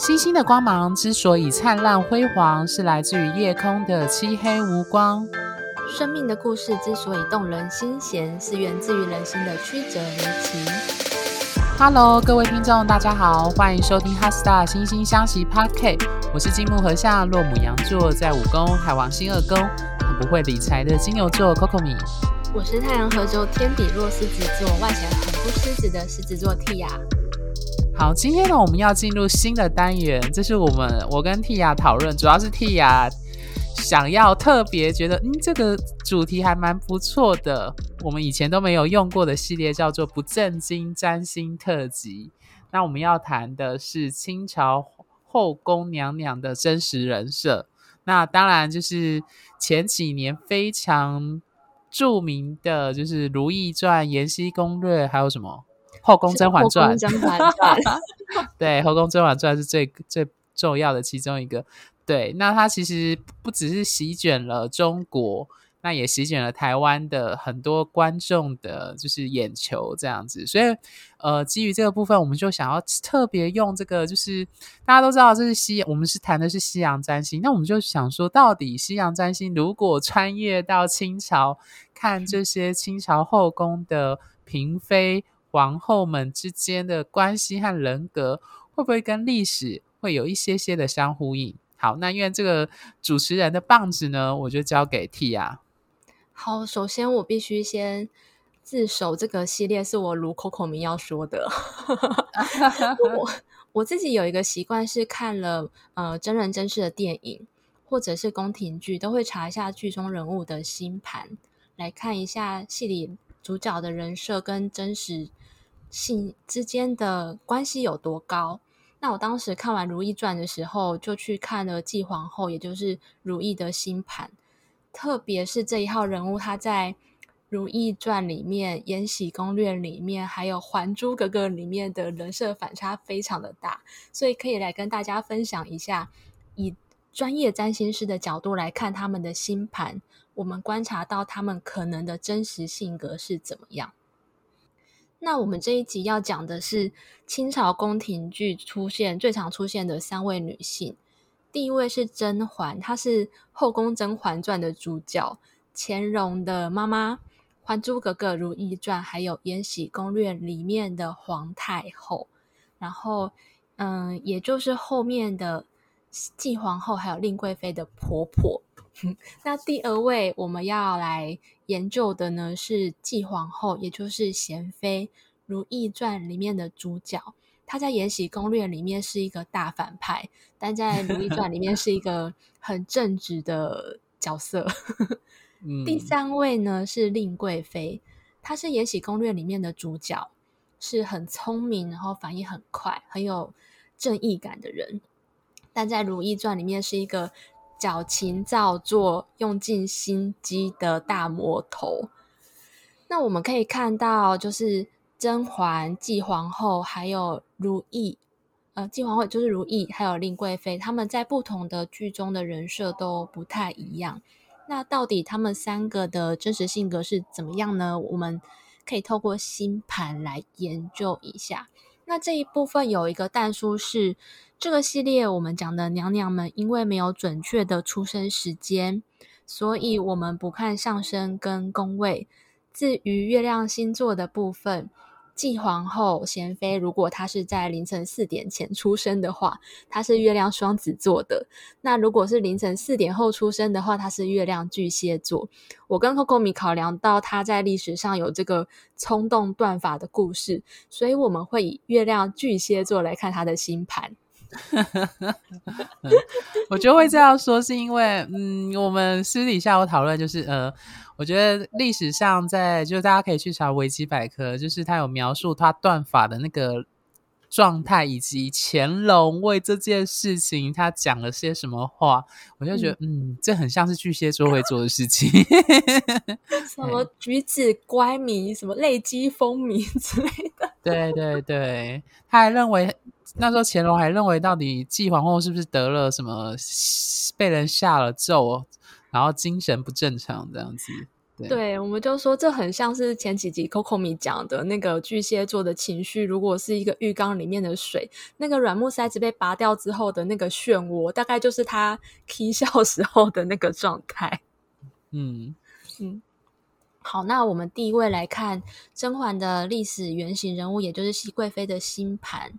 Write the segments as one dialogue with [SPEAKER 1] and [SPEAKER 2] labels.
[SPEAKER 1] 星星的光芒之所以灿烂辉煌，是来自于夜空的漆黑无光。
[SPEAKER 2] 生命的故事之所以动人心弦，是源自于人心的曲折离奇。
[SPEAKER 1] Hello，各位听众，大家好，欢迎收听《HeartStar 心星相惜 Podcast》。我是金木和夏，落母羊座，在五宫，海王星二宫，很不会理财的金牛座 Coco 米。
[SPEAKER 2] 我是太阳合轴天底落狮子座，外显很不狮子的狮子座 Tia。
[SPEAKER 1] 好，今天呢，我们要进入新的单元，这是我们我跟 Tia 讨论，主要是 Tia 想要特别觉得，嗯，这个主题还蛮不错的，我们以前都没有用过的系列叫做“不正经占星特辑”。那我们要谈的是清朝后宫娘娘的真实人设，那当然就是前几年非常著名的就是《如懿传》《延禧攻略》，还有什么？后宫甄嬛传，对，后宫甄嬛传是最最重要的其中一个。对，那它其实不只是席卷了中国，那也席卷了台湾的很多观众的，就是眼球这样子。所以，呃，基于这个部分，我们就想要特别用这个，就是大家都知道这是西，我们是谈的是西洋占星，那我们就想说，到底西洋占星如果穿越到清朝，看这些清朝后宫的嫔妃。皇后们之间的关系和人格会不会跟历史会有一些些的相呼应？好，那因为这个主持人的棒子呢，我就交给 Tia。
[SPEAKER 2] 好，首先我必须先自首，这个系列是我如 Coco 明要说的。我我自己有一个习惯是看了呃真人真事的电影或者是宫廷剧，都会查一下剧中人物的星盘，来看一下戏里主角的人设跟真实。性之间的关系有多高？那我当时看完《如懿传》的时候，就去看了继皇后，也就是如懿的星盘。特别是这一号人物，他在《如懿传》里面、《延禧攻略》里面，还有《还珠格格》里面的人设反差非常的大，所以可以来跟大家分享一下，以专业占星师的角度来看他们的星盘，我们观察到他们可能的真实性格是怎么样。那我们这一集要讲的是清朝宫廷剧出现最常出现的三位女性。第一位是甄嬛，她是《后宫甄嬛传》的主角，乾隆的妈妈，《还珠格格》《如懿传》还有《延禧攻略》里面的皇太后。然后，嗯，也就是后面的继皇后还有令贵妃的婆婆。那第二位我们要来研究的呢，是继皇后，也就是娴妃，《如懿传》里面的主角。她在《延禧攻略》里面是一个大反派，但在《如懿传》里面是一个很正直的角色。嗯、第三位呢是令贵妃，她是《延禧攻略》里面的主角，是很聪明，然后反应很快，很有正义感的人。但在《如懿传》里面是一个。矫情造作、用尽心机的大魔头。那我们可以看到，就是甄嬛、继皇后，还有如懿，呃，继皇后就是如懿，还有令贵妃，他们在不同的剧中的人设都不太一样。那到底他们三个的真实性格是怎么样呢？我们可以透过星盘来研究一下。那这一部分有一个淡书是。这个系列我们讲的娘娘们，因为没有准确的出生时间，所以我们不看上升跟宫位。至于月亮星座的部分，继皇后贤妃，如果她是在凌晨四点前出生的话，她是月亮双子座的；那如果是凌晨四点后出生的话，她是月亮巨蟹座。我跟 Coco 米考量到她在历史上有这个冲动断法的故事，所以我们会以月亮巨蟹座来看她的星盘。
[SPEAKER 1] 我就会这样说，是因为，嗯，我们私底下有讨论，就是，呃，我觉得历史上在，就是大家可以去查维基百科，就是他有描述他断发的那个状态，以及乾隆为这件事情他讲了些什么话，我就觉得，嗯，嗯，这很像是巨蟹座会做的事情，
[SPEAKER 2] 什么举止乖迷，什么泪姬风靡之类的，
[SPEAKER 1] 对对对，他还认为。那时候乾隆还认为，到底继皇后是不是得了什么被人下了咒，然后精神不正常这样子？对，
[SPEAKER 2] 对，我们就说这很像是前几集 Coco 米讲的那个巨蟹座的情绪，如果是一个浴缸里面的水，那个软木塞子被拔掉之后的那个漩涡，大概就是他 k 笑时候的那个状态。嗯 嗯，好，那我们第一位来看甄嬛的历史原型人物，也就是熹贵妃的星盘。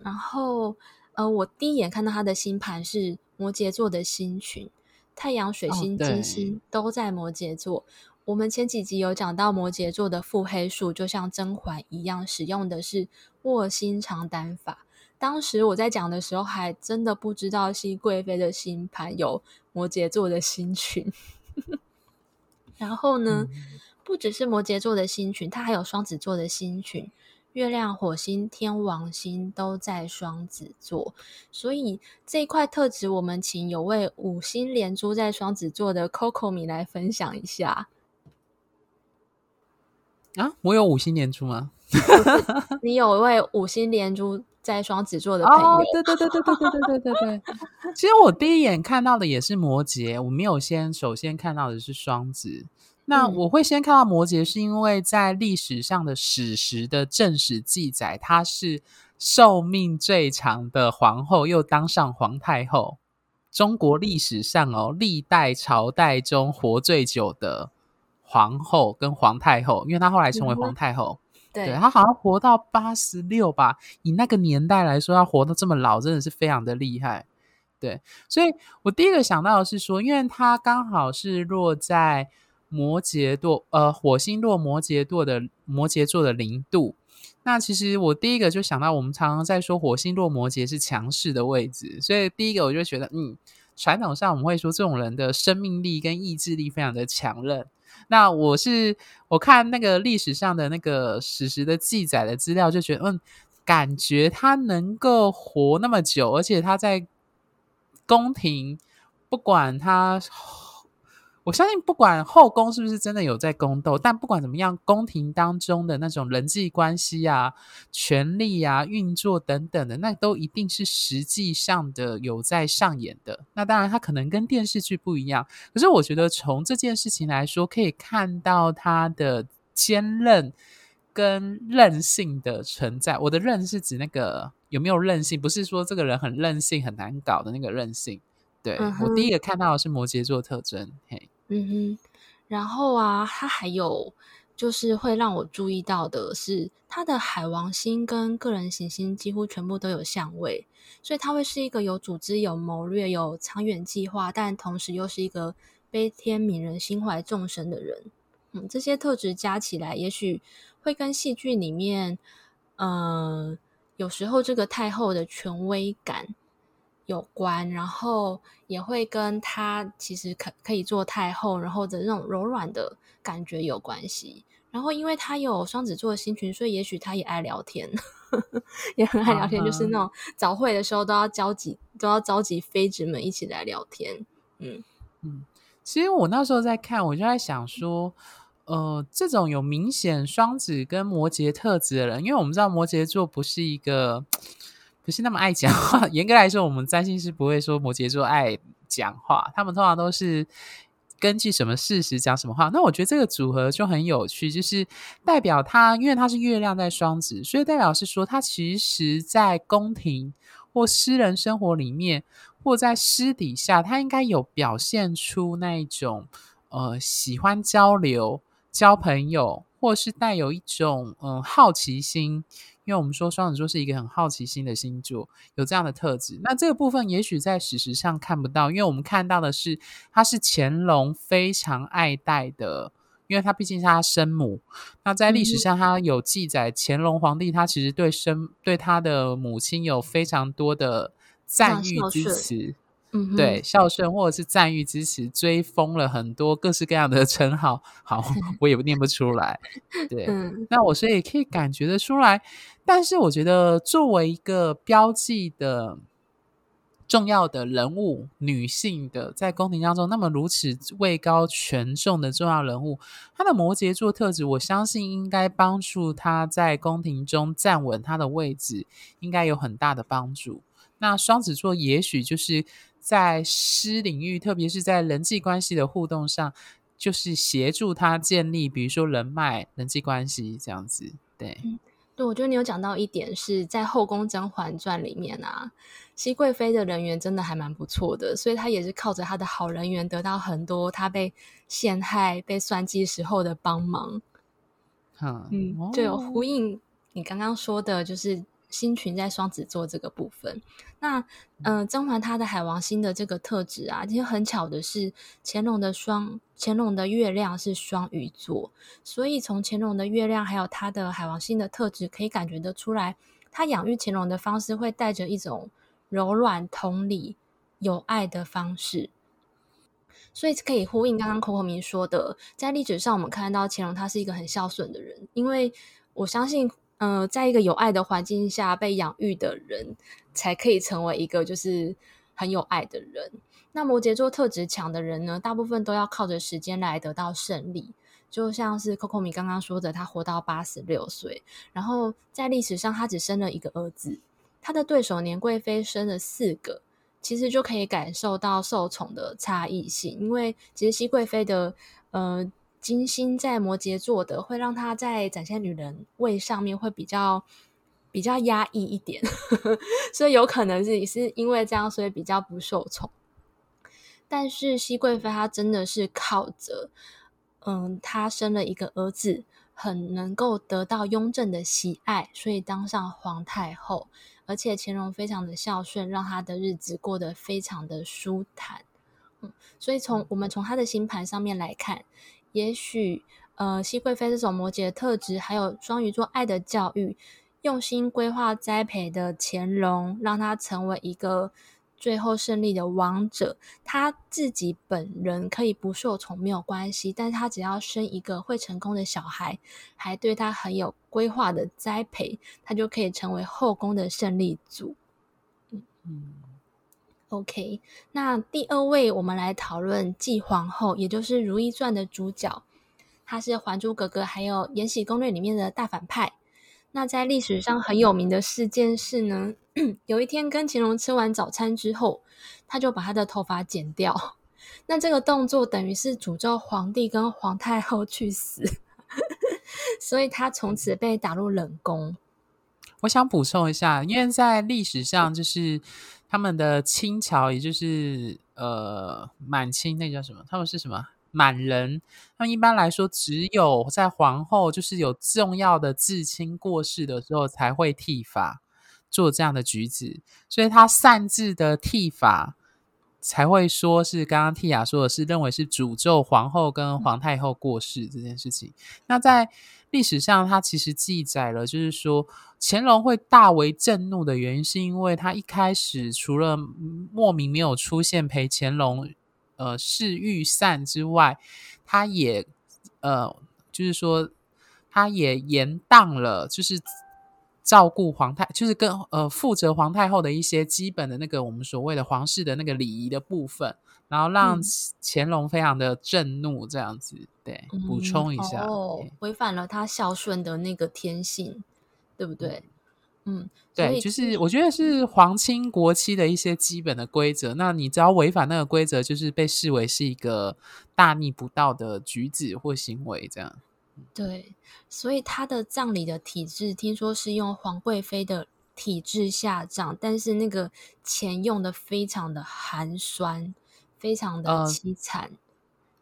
[SPEAKER 2] 然后呃，我第一眼看到他的星盘是摩羯座的星群。太阳、水星、金星都在摩羯座。哦、我们前几集有讲到摩羯座的腹黑术，就像甄嬛一样，使用的是卧薪尝胆法。当时我在讲的时候，还真的不知道熹贵妃的星盘有摩羯座的星群。然后呢，嗯、不只是摩羯座的星群，它还有双子座的星群。月亮、火星、天王星都在双子座，所以这一块特质，我们请有位五星连珠在双子座的 Coco 米来分享一下。
[SPEAKER 1] 啊，我有五星连珠吗？
[SPEAKER 2] 你有一位五星连珠在双子座的朋友？
[SPEAKER 1] 哦，对对对对对对对对对对。其实我第一眼看到的也是摩羯，我没有先首先看到的是双子。那我会先看到摩羯，是因为在历史上的史实的正史记载，她是寿命最长的皇后，又当上皇太后。中国历史上哦，历代朝代中活最久的皇后跟皇太后，因为她后来成为皇太后，嗯、对，对她好像活到八十六吧。以那个年代来说，她活到这么老，真的是非常的厉害。对，所以我第一个想到的是说，因为她刚好是落在。摩羯座，呃，火星落摩羯座的摩羯座的零度。那其实我第一个就想到，我们常常在说火星落摩羯是强势的位置，所以第一个我就觉得，嗯，传统上我们会说这种人的生命力跟意志力非常的强韧。那我是我看那个历史上的那个史实的记载的资料，就觉得，嗯，感觉他能够活那么久，而且他在宫廷，不管他。我相信，不管后宫是不是真的有在宫斗，但不管怎么样，宫廷当中的那种人际关系啊、权力啊、运作等等的，那都一定是实际上的有在上演的。那当然，它可能跟电视剧不一样，可是我觉得从这件事情来说，可以看到它的坚韧跟韧性的存在。我的韧是指那个有没有韧性，不是说这个人很任性、很难搞的那个韧性。对，嗯、我第一个看到的是摩羯座特征，嘿。
[SPEAKER 2] 嗯哼，然后啊，它还有就是会让我注意到的是，它的海王星跟个人行星几乎全部都有相位，所以他会是一个有组织、有谋略、有长远计划，但同时又是一个悲天悯人、心怀众生的人。嗯，这些特质加起来，也许会跟戏剧里面，呃，有时候这个太后的权威感。有关，然后也会跟他其实可可以做太后，然后的那种柔软的感觉有关系。然后因为他有双子座的星群，所以也许他也爱聊天，也很爱聊天，uh huh. 就是那种早会的时候都要召集都要召集妃子们一起来聊天。嗯
[SPEAKER 1] 嗯，其实我那时候在看，我就在想说，呃，这种有明显双子跟摩羯特质的人，因为我们知道摩羯座不是一个。不是那么爱讲话。严格来说，我们占星师不会说摩羯座爱讲话，他们通常都是根据什么事实讲什么话。那我觉得这个组合就很有趣，就是代表他，因为他是月亮在双子，所以代表是说他其实，在宫廷或私人生活里面，或在私底下，他应该有表现出那一种呃喜欢交流、交朋友，或是带有一种嗯、好奇心。因为我们说双子座是一个很好奇心的星座，有这样的特质。那这个部分也许在史实上看不到，因为我们看到的是他是乾隆非常爱戴的，因为他毕竟是他生母。那在历史上，他有记载，乾隆皇帝他其实对生对他的母亲有非常多的赞誉之词。嗯，对，孝顺或者是赞誉支持，追封了很多各式各样的称号。好，我也念不出来。对，嗯、那我所以可以感觉得出来。但是我觉得，作为一个标记的重要的人物，女性的在宫廷当中那么如此位高权重的重要人物，她的摩羯座特质，我相信应该帮助她在宫廷中站稳她的位置，应该有很大的帮助。那双子座也许就是。在私领域，特别是在人际关系的互动上，就是协助他建立，比如说人脉、人际关系这样子。对，
[SPEAKER 2] 嗯，对，我觉得你有讲到一点是在《后宫甄嬛传》里面啊，熹贵妃的人缘真的还蛮不错的，所以她也是靠着她的好人缘得到很多她被陷害、被算计时候的帮忙。
[SPEAKER 1] 嗯，
[SPEAKER 2] 嗯，就有呼应你刚刚说的，就是。星群在双子座这个部分，那嗯、呃，甄嬛她的海王星的这个特质啊，其实很巧的是，乾隆的双乾隆的月亮是双鱼座，所以从乾隆的月亮还有他的海王星的特质，可以感觉得出来，他养育乾隆的方式会带着一种柔软、同理、有爱的方式，所以可以呼应刚刚 Coco 明说的，在历史上我们看到乾隆他是一个很孝顺的人，因为我相信。呃，在一个有爱的环境下被养育的人，才可以成为一个就是很有爱的人。那摩羯座特质强的人呢，大部分都要靠着时间来得到胜利。就像是 Coco 米刚刚说的，他活到八十六岁，然后在历史上他只生了一个儿子，他的对手年贵妃生了四个，其实就可以感受到受宠的差异性。因为其实熹贵妃的呃。金星在摩羯座的，会让他在展现女人味上面会比较比较压抑一点，所以有可能是是因为这样，所以比较不受宠。但是熹贵妃她真的是靠着，嗯，她生了一个儿子，很能够得到雍正的喜爱，所以当上皇太后。而且乾隆非常的孝顺，让她的日子过得非常的舒坦。嗯，所以从我们从她的星盘上面来看。也许，呃，熹贵妃这种摩羯的特质，还有双鱼座爱的教育，用心规划栽培的乾隆，让他成为一个最后胜利的王者。他自己本人可以不受宠没有关系，但是他只要生一个会成功的小孩，还对他很有规划的栽培，他就可以成为后宫的胜利组。嗯嗯。OK，那第二位我们来讨论继皇后，也就是《如懿传》的主角，她是《还珠格格》还有《延禧攻略》里面的大反派。那在历史上很有名的事件是呢，有一天跟乾隆吃完早餐之后，他就把他的头发剪掉。那这个动作等于是诅咒皇帝跟皇太后去死，所以他从此被打入冷宫。
[SPEAKER 1] 我想补充一下，因为在历史上就是。他们的清朝，也就是呃满清，那叫什么？他们是什么满人？那一般来说，只有在皇后就是有重要的至亲过世的时候，才会剃发做这样的举止。所以他擅自的剃发，才会说是刚刚蒂雅说的是认为是诅咒皇后跟皇太后过世这件事情。那在历史上，他其实记载了，就是说。乾隆会大为震怒的原因，是因为他一开始除了莫名没有出现陪乾隆呃侍御膳之外，他也呃就是说他也延宕了，就是照顾皇太，就是跟呃负责皇太后的一些基本的那个我们所谓的皇室的那个礼仪的部分，然后让乾隆非常的震怒，这样子对，补充一下，
[SPEAKER 2] 嗯、哦，违反了他孝顺的那个天性。对不对？嗯，
[SPEAKER 1] 对，就是我觉得是皇亲国戚的一些基本的规则。那你只要违反那个规则，就是被视为是一个大逆不道的举止或行为，这样。
[SPEAKER 2] 对，所以他的葬礼的体制，听说是用皇贵妃的体制下葬，但是那个钱用的非常的寒酸，非常的凄惨。呃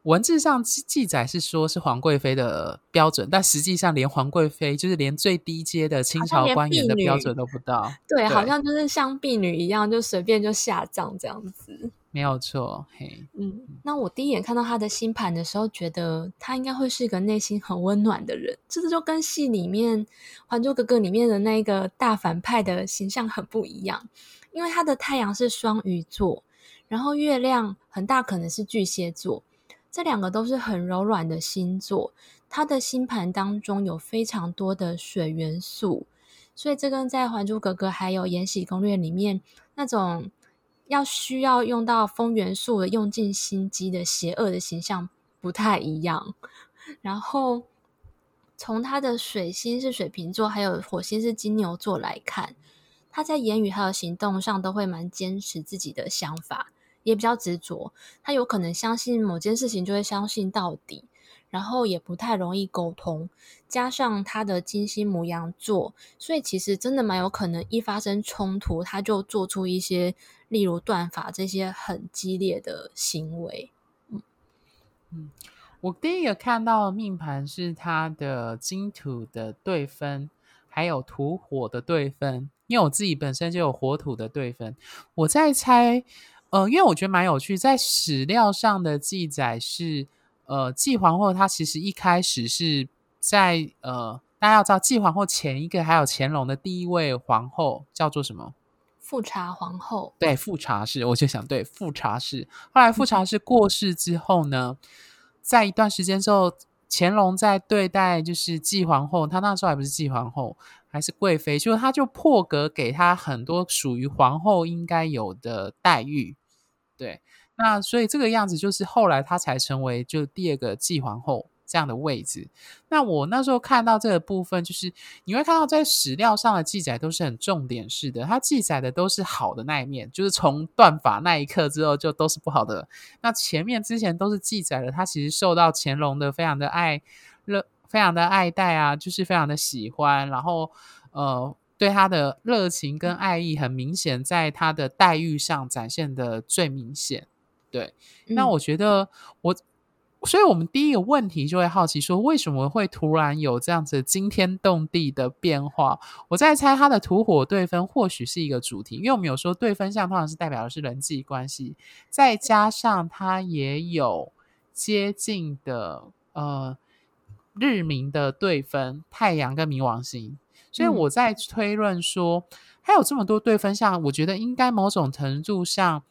[SPEAKER 1] 文字上记载是说，是皇贵妃的标准，但实际上连皇贵妃，就是连最低阶的清朝官员的标准都不到。
[SPEAKER 2] 对，对，好像就是像婢女一样，就随便就下葬这样子。
[SPEAKER 1] 没有错，嘿，
[SPEAKER 2] 嗯。那我第一眼看到他的星盘的时候，觉得他应该会是一个内心很温暖的人，这就跟戏里面《还珠格格》里面的那个大反派的形象很不一样，因为他的太阳是双鱼座，然后月亮很大可能是巨蟹座。这两个都是很柔软的星座，他的星盘当中有非常多的水元素，所以这跟在《还珠格格》还有《延禧攻略》里面那种要需要用到风元素的用尽心机的邪恶的形象不太一样。然后从他的水星是水瓶座，还有火星是金牛座来看，他在言语还有行动上都会蛮坚持自己的想法。也比较执着，他有可能相信某件事情就会相信到底，然后也不太容易沟通，加上他的金星牡羊座，所以其实真的蛮有可能一发生冲突，他就做出一些例如断发这些很激烈的行为。嗯
[SPEAKER 1] 嗯，我第一个看到命盘是他的金土的对分，还有土火的对分，因为我自己本身就有火土的对分，我在猜。呃，因为我觉得蛮有趣，在史料上的记载是，呃，继皇后她其实一开始是在呃，大家要知道，继皇后前一个还有乾隆的第一位皇后叫做什么？
[SPEAKER 2] 富察皇后。
[SPEAKER 1] 对，富察氏，我就想对富察氏。后来富察氏过世之后呢，在一段时间之后，乾隆在对待就是继皇后，她那时候还不是继皇后。还是贵妃，就他就破格给她很多属于皇后应该有的待遇，对，那所以这个样子就是后来她才成为就第二个继皇后这样的位置。那我那时候看到这个部分，就是你会看到在史料上的记载都是很重点式的，它记载的都是好的那一面，就是从断法那一刻之后就都是不好的。那前面之前都是记载了他其实受到乾隆的非常的爱热。非常的爱戴啊，就是非常的喜欢，然后呃，对他的热情跟爱意很明显，在他的待遇上展现的最明显。对，嗯、那我觉得我，所以我们第一个问题就会好奇说，为什么会突然有这样子惊天动地的变化？我在猜他的土火对分或许是一个主题，因为我们有说对分相通常是代表的是人际关系，再加上他也有接近的呃。日明的对分，太阳跟冥王星，所以我在推论说，嗯、还有这么多对分相，我觉得应该某种程度上，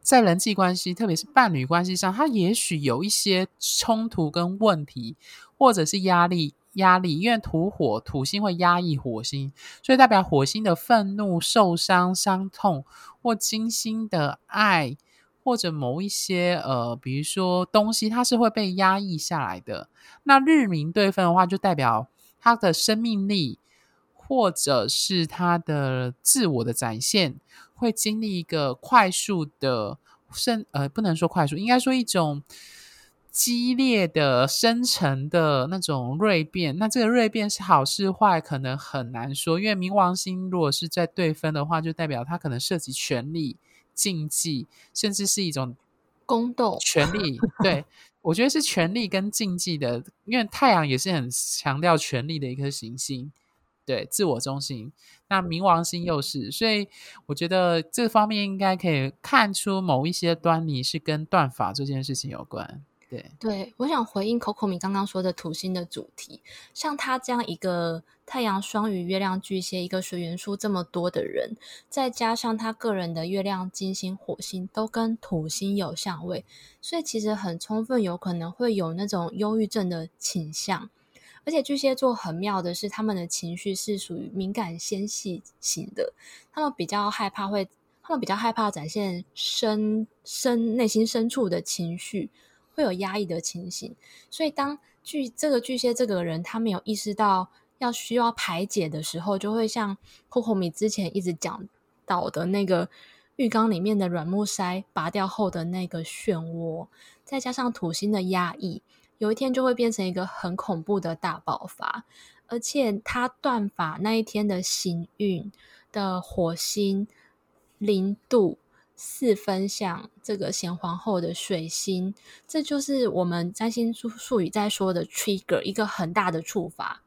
[SPEAKER 1] 在人际关系，特别是伴侣关系上，它也许有一些冲突跟问题，或者是压力，压力，因为土火土星会压抑火星，所以代表火星的愤怒、受伤、伤痛，或金星的爱。或者某一些呃，比如说东西，它是会被压抑下来的。那日冥对分的话，就代表他的生命力，或者是他的自我的展现，会经历一个快速的生呃，不能说快速，应该说一种激烈的深层的那种锐变。那这个锐变是好是坏，可能很难说。因为冥王星如果是在对分的话，就代表它可能涉及权力。竞技，甚至是一种
[SPEAKER 2] 宫斗
[SPEAKER 1] 权力。对，我觉得是权力跟竞技的，因为太阳也是很强调权力的一颗行星，对，自我中心。那冥王星又是，所以我觉得这方面应该可以看出某一些端倪，是跟断法这件事情有关。对，
[SPEAKER 2] 对，我想回应 Coco 你刚刚说的土星的主题，像他这样一个太阳双鱼、月亮巨蟹，一个水元素这么多的人，再加上他个人的月亮、金星、火星都跟土星有相位，所以其实很充分有可能会有那种忧郁症的倾向。而且巨蟹座很妙的是，他们的情绪是属于敏感纤细型的，他们比较害怕会，他们比较害怕展现深深内心深处的情绪。会有压抑的情形，所以当巨这个巨蟹这个人他没有意识到要需要排解的时候，就会像 Coco 米之前一直讲到的那个浴缸里面的软木塞拔掉后的那个漩涡，再加上土星的压抑，有一天就会变成一个很恐怖的大爆发。而且他断法那一天的行运的火星零度。四分相这个贤皇后的水星，这就是我们占星术语在说的 trigger，一个很大的触发。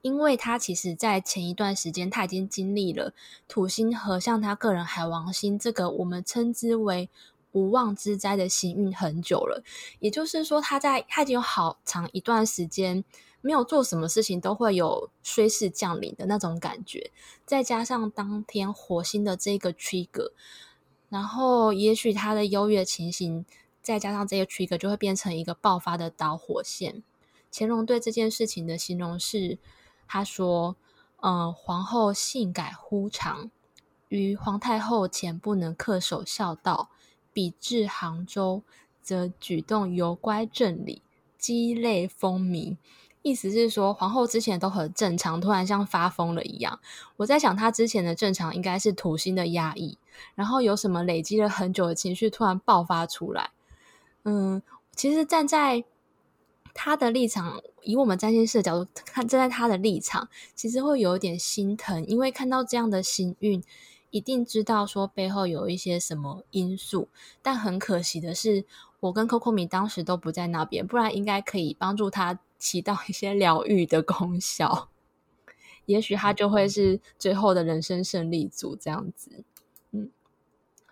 [SPEAKER 2] 因为他其实在前一段时间，他已经经历了土星和像他个人海王星这个我们称之为无妄之灾的行运很久了。也就是说，他在他已经有好长一段时间。没有做什么事情都会有衰势降临的那种感觉，再加上当天火星的这个 trigger。然后，也许他的优越情形，再加上这个 trigger，就会变成一个爆发的导火线。乾隆对这件事情的形容是，他说：“嗯、皇后性改忽常，于皇太后前不能恪守孝道，比至杭州，则举动尤乖正理，鸡肋风靡，意思是说皇后之前都很正常，突然像发疯了一样。我在想，她之前的正常应该是土星的压抑，然后有什么累积了很久的情绪突然爆发出来。嗯，其实站在她的立场，以我们占星师的角度看，站在她的立场，其实会有一点心疼，因为看到这样的行运，一定知道说背后有一些什么因素。但很可惜的是，我跟 Coco 米当时都不在那边，不然应该可以帮助他起到一些疗愈的功效。也许他就会是最后的人生胜利组这样子。嗯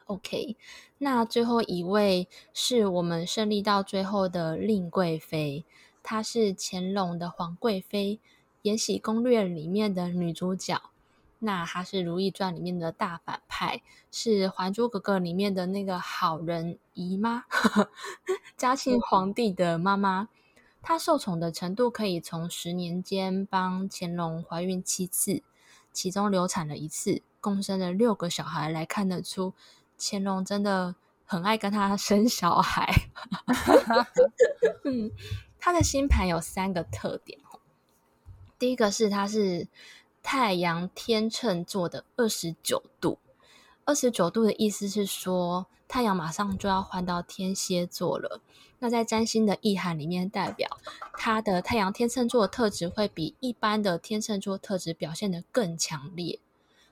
[SPEAKER 2] ，OK。那最后一位是我们胜利到最后的令贵妃，她是乾隆的皇贵妃，《延禧攻略》里面的女主角。那她是《如懿传》里面的大反派，是《还珠格格》里面的那个好人姨妈，嘉庆皇帝的妈妈。她受宠的程度可以从十年间帮乾隆怀孕七次，其中流产了一次，共生了六个小孩来看得出。乾隆真的很爱跟她生小孩。嗯，他的星盘有三个特点。第一个是他是太阳天秤座的二十九度，二十九度的意思是说太阳马上就要换到天蝎座了。那在占星的意涵里面，代表它的太阳天秤座特质会比一般的天秤座特质表现得更强烈。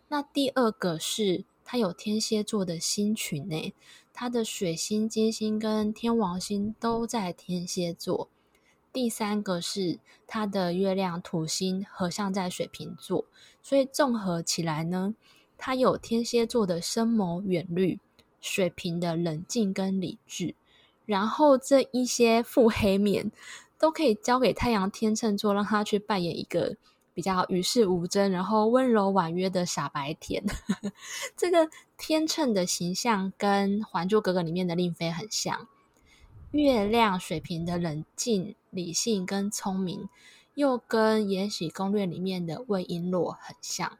[SPEAKER 2] 那第二个是。它有天蝎座的星群呢，它的水星、金星跟天王星都在天蝎座。第三个是他的月亮土星合相在水瓶座，所以综合起来呢，他有天蝎座的深谋远虑，水瓶的冷静跟理智，然后这一些腹黑面都可以交给太阳天秤座，让他去扮演一个。比较与世无争，然后温柔婉约的傻白甜，这个天秤的形象跟《还珠格格》里面的令妃很像。月亮水瓶的冷静、理性跟聪明，又跟《延禧攻略》里面的魏璎珞很像。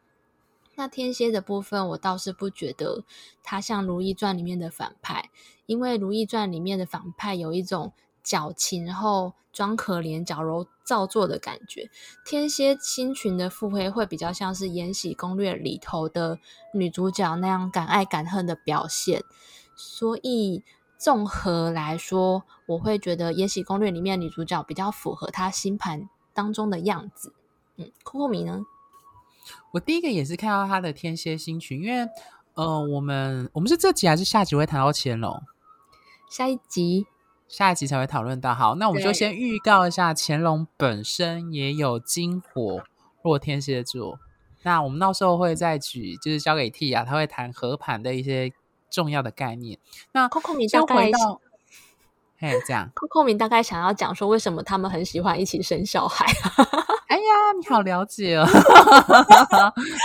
[SPEAKER 2] 那天蝎的部分，我倒是不觉得他像《如懿传》里面的反派，因为《如懿传》里面的反派有一种。矫情，然后装可怜、矫揉造作的感觉。天蝎星群的腹黑会比较像是《延禧攻略》里头的女主角那样敢爱敢恨的表现。所以综合来说，我会觉得《延禧攻略》里面女主角比较符合她星盘当中的样子。嗯，Coco 米呢？
[SPEAKER 1] 我第一个也是看到她的天蝎星群，因为呃，我们我们是这集还是下集会谈到乾隆？
[SPEAKER 2] 下一集。
[SPEAKER 1] 下一集才会讨论到。好，那我们就先预告一下，乾隆本身也有金火落天蝎座。那我们到时候会再举，就是交给 T 啊，他会谈合盘的一些重要的概念。那
[SPEAKER 2] Coco 米大概，
[SPEAKER 1] 嘿，这样
[SPEAKER 2] ，Coco 米大概想要讲说，为什么他们很喜欢一起生小孩？
[SPEAKER 1] 哎呀，你好了解哦，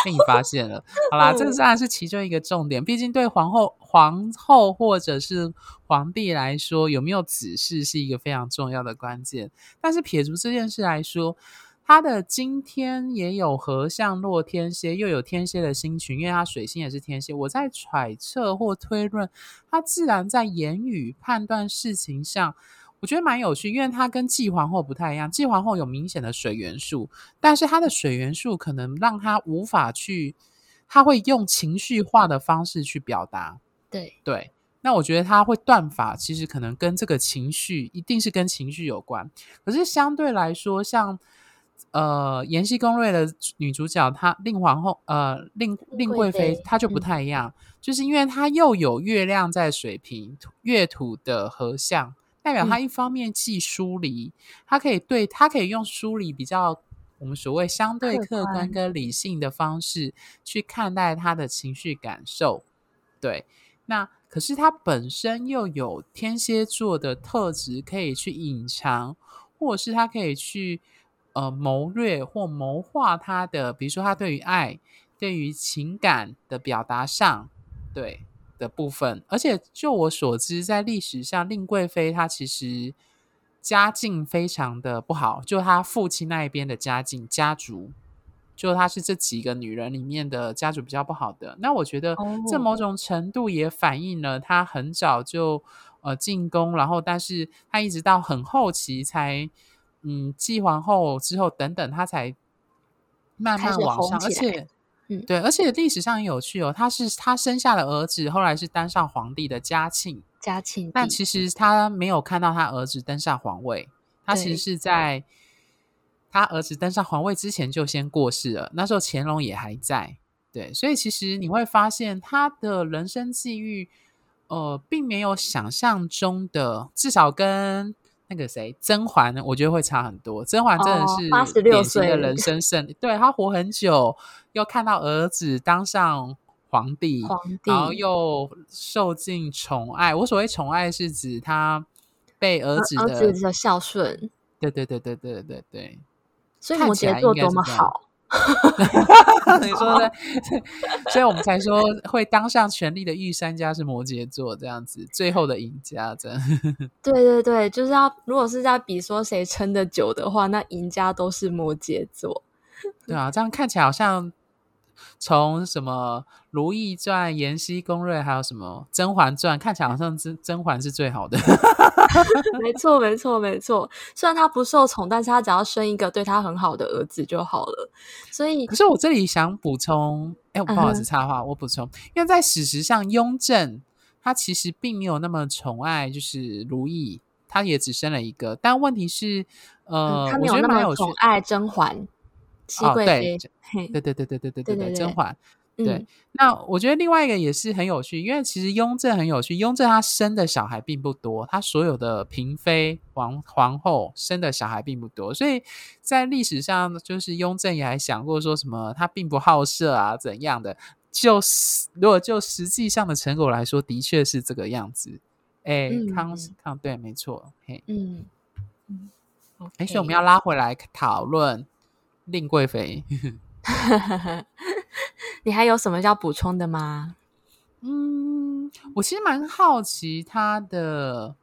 [SPEAKER 1] 被你发现了。好啦，这个当然是其中一个重点，毕竟对皇后。皇后或者是皇帝来说，有没有子嗣是一个非常重要的关键。但是撇除这件事来说，他的今天也有合相落天蝎，又有天蝎的星群，因为他水星也是天蝎。我在揣测或推论，他自然在言语判断事情上，我觉得蛮有趣，因为他跟季皇后不太一样。季皇后有明显的水元素，但是他的水元素可能让他无法去，他会用情绪化的方式去表达。
[SPEAKER 2] 对
[SPEAKER 1] 对，那我觉得他会断法，其实可能跟这个情绪一定是跟情绪有关。可是相对来说，像呃《延禧攻略》的女主角，她令皇后，呃令令贵妃，她就不太一样，嗯、就是因为她又有月亮在水瓶月土的合相，代表她一方面既疏离，她、嗯、可以对她可以用疏离比较我们所谓相对客观跟理性的方式去看待她的情绪感受，对。那可是他本身又有天蝎座的特质，可以去隐藏，或者是他可以去呃谋略或谋划他的，比如说他对于爱、对于情感的表达上，对的部分。而且就我所知，在历史上，令贵妃她其实家境非常的不好，就她父亲那一边的家境家族。就她是这几个女人里面的家族比较不好的，那我觉得这某种程度也反映了她很早就呃进宫，然后但是她一直到很后期才嗯继皇后之后等等，他才慢慢往上，而且。嗯，对，而且历史上很有趣哦，他是他生下了儿子，后来是当上皇帝的嘉庆，
[SPEAKER 2] 嘉庆，
[SPEAKER 1] 但其实他没有看到他儿子登上皇位，他其实是在他儿子登上皇位之前就先过世了，那时候乾隆也还在，对，所以其实你会发现他的人生际遇，呃，并没有想象中的，至少跟。那个谁，甄嬛，我觉得会差很多。甄嬛真的是
[SPEAKER 2] 八十六岁
[SPEAKER 1] 的 人生胜利，对，她活很久，又看到儿子当上皇帝，
[SPEAKER 2] 皇帝，
[SPEAKER 1] 然后又受尽宠爱。我所谓宠爱，是指她被儿子的
[SPEAKER 2] 儿子的孝顺。
[SPEAKER 1] 对对对对对对对，
[SPEAKER 2] 所以摩羯座多么好。
[SPEAKER 1] 你说的，所以我们才说会当上权力的御三家是摩羯座这样子，最后的赢家这样。
[SPEAKER 2] 对对对，就是要如果是在比说谁撑得久的话，那赢家都是摩羯座。
[SPEAKER 1] 对啊，这样看起来好像。从什么《如懿传》《延禧攻略》，还有什么《甄嬛传》，看起来好像甄甄嬛是最好的。
[SPEAKER 2] 没错，没错，没错。虽然她不受宠，但是她只要生一个对她很好的儿子就好了。所以，
[SPEAKER 1] 可是我这里想补充，哎，我不好意思插话，嗯、我补充，因为在史实上，雍正他其实并没有那么宠爱，就是如懿，他也只生了一个。但问题是，呃，
[SPEAKER 2] 嗯、他没有那么宠爱甄嬛。
[SPEAKER 1] 哦，对，对，对，对，对，对，对，对，对，甄嬛，对。那我觉得另外一个也是很有趣，因为其实雍正很有趣，雍正他生的小孩并不多，他所有的嫔妃、皇皇后生的小孩并不多，所以在历史上，就是雍正也还想过说什么，他并不好色啊，怎样的？就是如果就实际上的成果来说，的确是这个样子。哎，康康，对，没错，嘿，嗯嗯，哎，所以我们要拉回来讨论。令贵妃，
[SPEAKER 2] 你还有什么要补充的吗？
[SPEAKER 1] 嗯，我其实蛮好奇他的。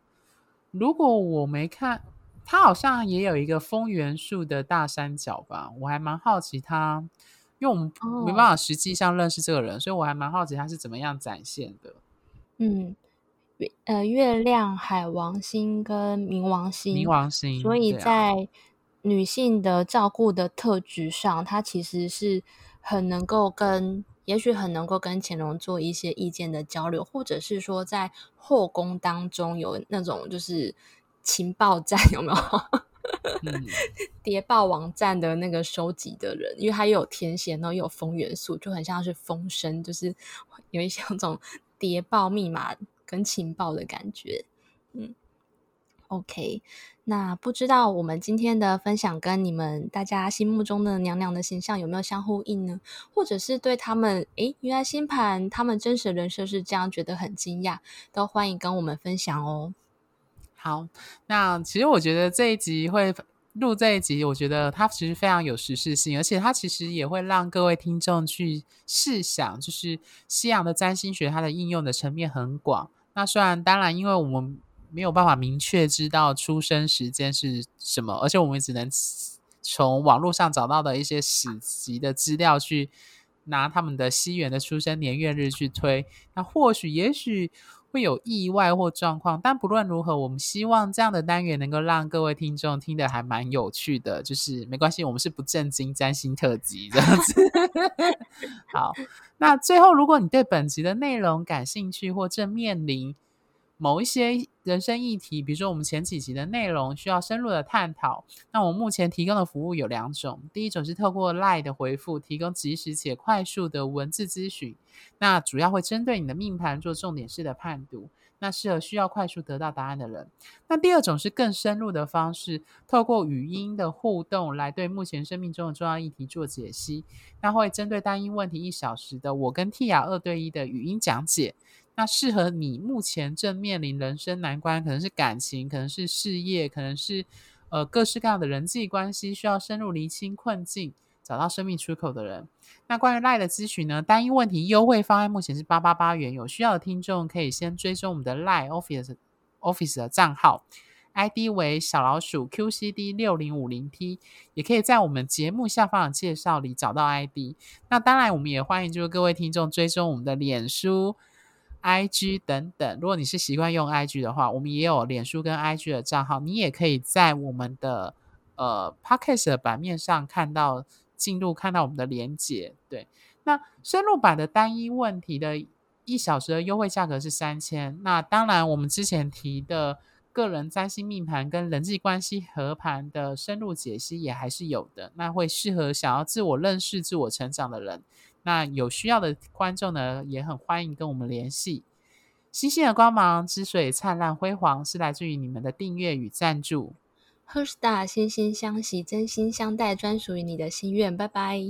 [SPEAKER 1] 如果我没看，他好像也有一个风元素的大三角吧？我还蛮好奇他，因为我们没办法实际上认识这个人，哦、所以我还蛮好奇他是怎么样展现的。
[SPEAKER 2] 嗯，月呃，月亮海王星跟冥王星，
[SPEAKER 1] 冥王星，
[SPEAKER 2] 所以在。女性的照顾的特质上，她其实是很能够跟，也许很能够跟乾隆做一些意见的交流，或者是说在后宫当中有那种就是情报站 有没有？嗯、谍报网站的那个收集的人，因为他又有天蝎，然后又有风元素，就很像是风声，就是有一些那种谍报密码跟情报的感觉。嗯，OK。那不知道我们今天的分享跟你们大家心目中的娘娘的形象有没有相呼应呢？或者是对他们，诶，原来星盘他们真实的人设是这样，觉得很惊讶，都欢迎跟我们分享哦。
[SPEAKER 1] 好，那其实我觉得这一集会录这一集，我觉得它其实非常有时事性，而且它其实也会让各位听众去试想，就是西洋的占星学它的应用的层面很广。那虽然当然，因为我们没有办法明确知道出生时间是什么，而且我们只能从网络上找到的一些史籍的资料去拿他们的西元的出生年月日去推，那或许也许会有意外或状况，但不论如何，我们希望这样的单元能够让各位听众听得还蛮有趣的，就是没关系，我们是不正经占星特辑这样子。好，那最后如果你对本集的内容感兴趣或正面临某一些人生议题，比如说我们前几集的内容需要深入的探讨，那我目前提供的服务有两种，第一种是透过 LINE 的回复，提供即时且快速的文字咨询，那主要会针对你的命盘做重点式的判读，那适合需要快速得到答案的人。那第二种是更深入的方式，透过语音的互动来对目前生命中的重要议题做解析，那会针对单一问题一小时的我跟 Tia 二对一的语音讲解。那适合你目前正面临人生难关，可能是感情，可能是事业，可能是呃各式各样的人际关系，需要深入厘清困境，找到生命出口的人。那关于 LINE 的咨询呢，单一问题优惠方案目前是八八八元，有需要的听众可以先追踪我们的 LINE Office Office 的账号，ID 为小老鼠 QCD 六零五零 T，也可以在我们节目下方的介绍里找到 ID。那当然，我们也欢迎就是各位听众追踪我们的脸书。IG 等等，如果你是习惯用 IG 的话，我们也有脸书跟 IG 的账号，你也可以在我们的呃 Podcast 的版面上看到进入看到我们的连结。对，那深入版的单一问题的一小时的优惠价格是三千。那当然，我们之前提的个人占星命盘跟人际关系合盘的深入解析也还是有的。那会适合想要自我认识、自我成长的人。那有需要的观众呢，也很欢迎跟我们联系。星星的光芒之所以灿烂辉煌，是来自于你们的订阅与赞助。
[SPEAKER 2] Herstar 心心相惜，真心相待，专属于你的心愿。拜拜，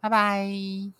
[SPEAKER 1] 拜拜。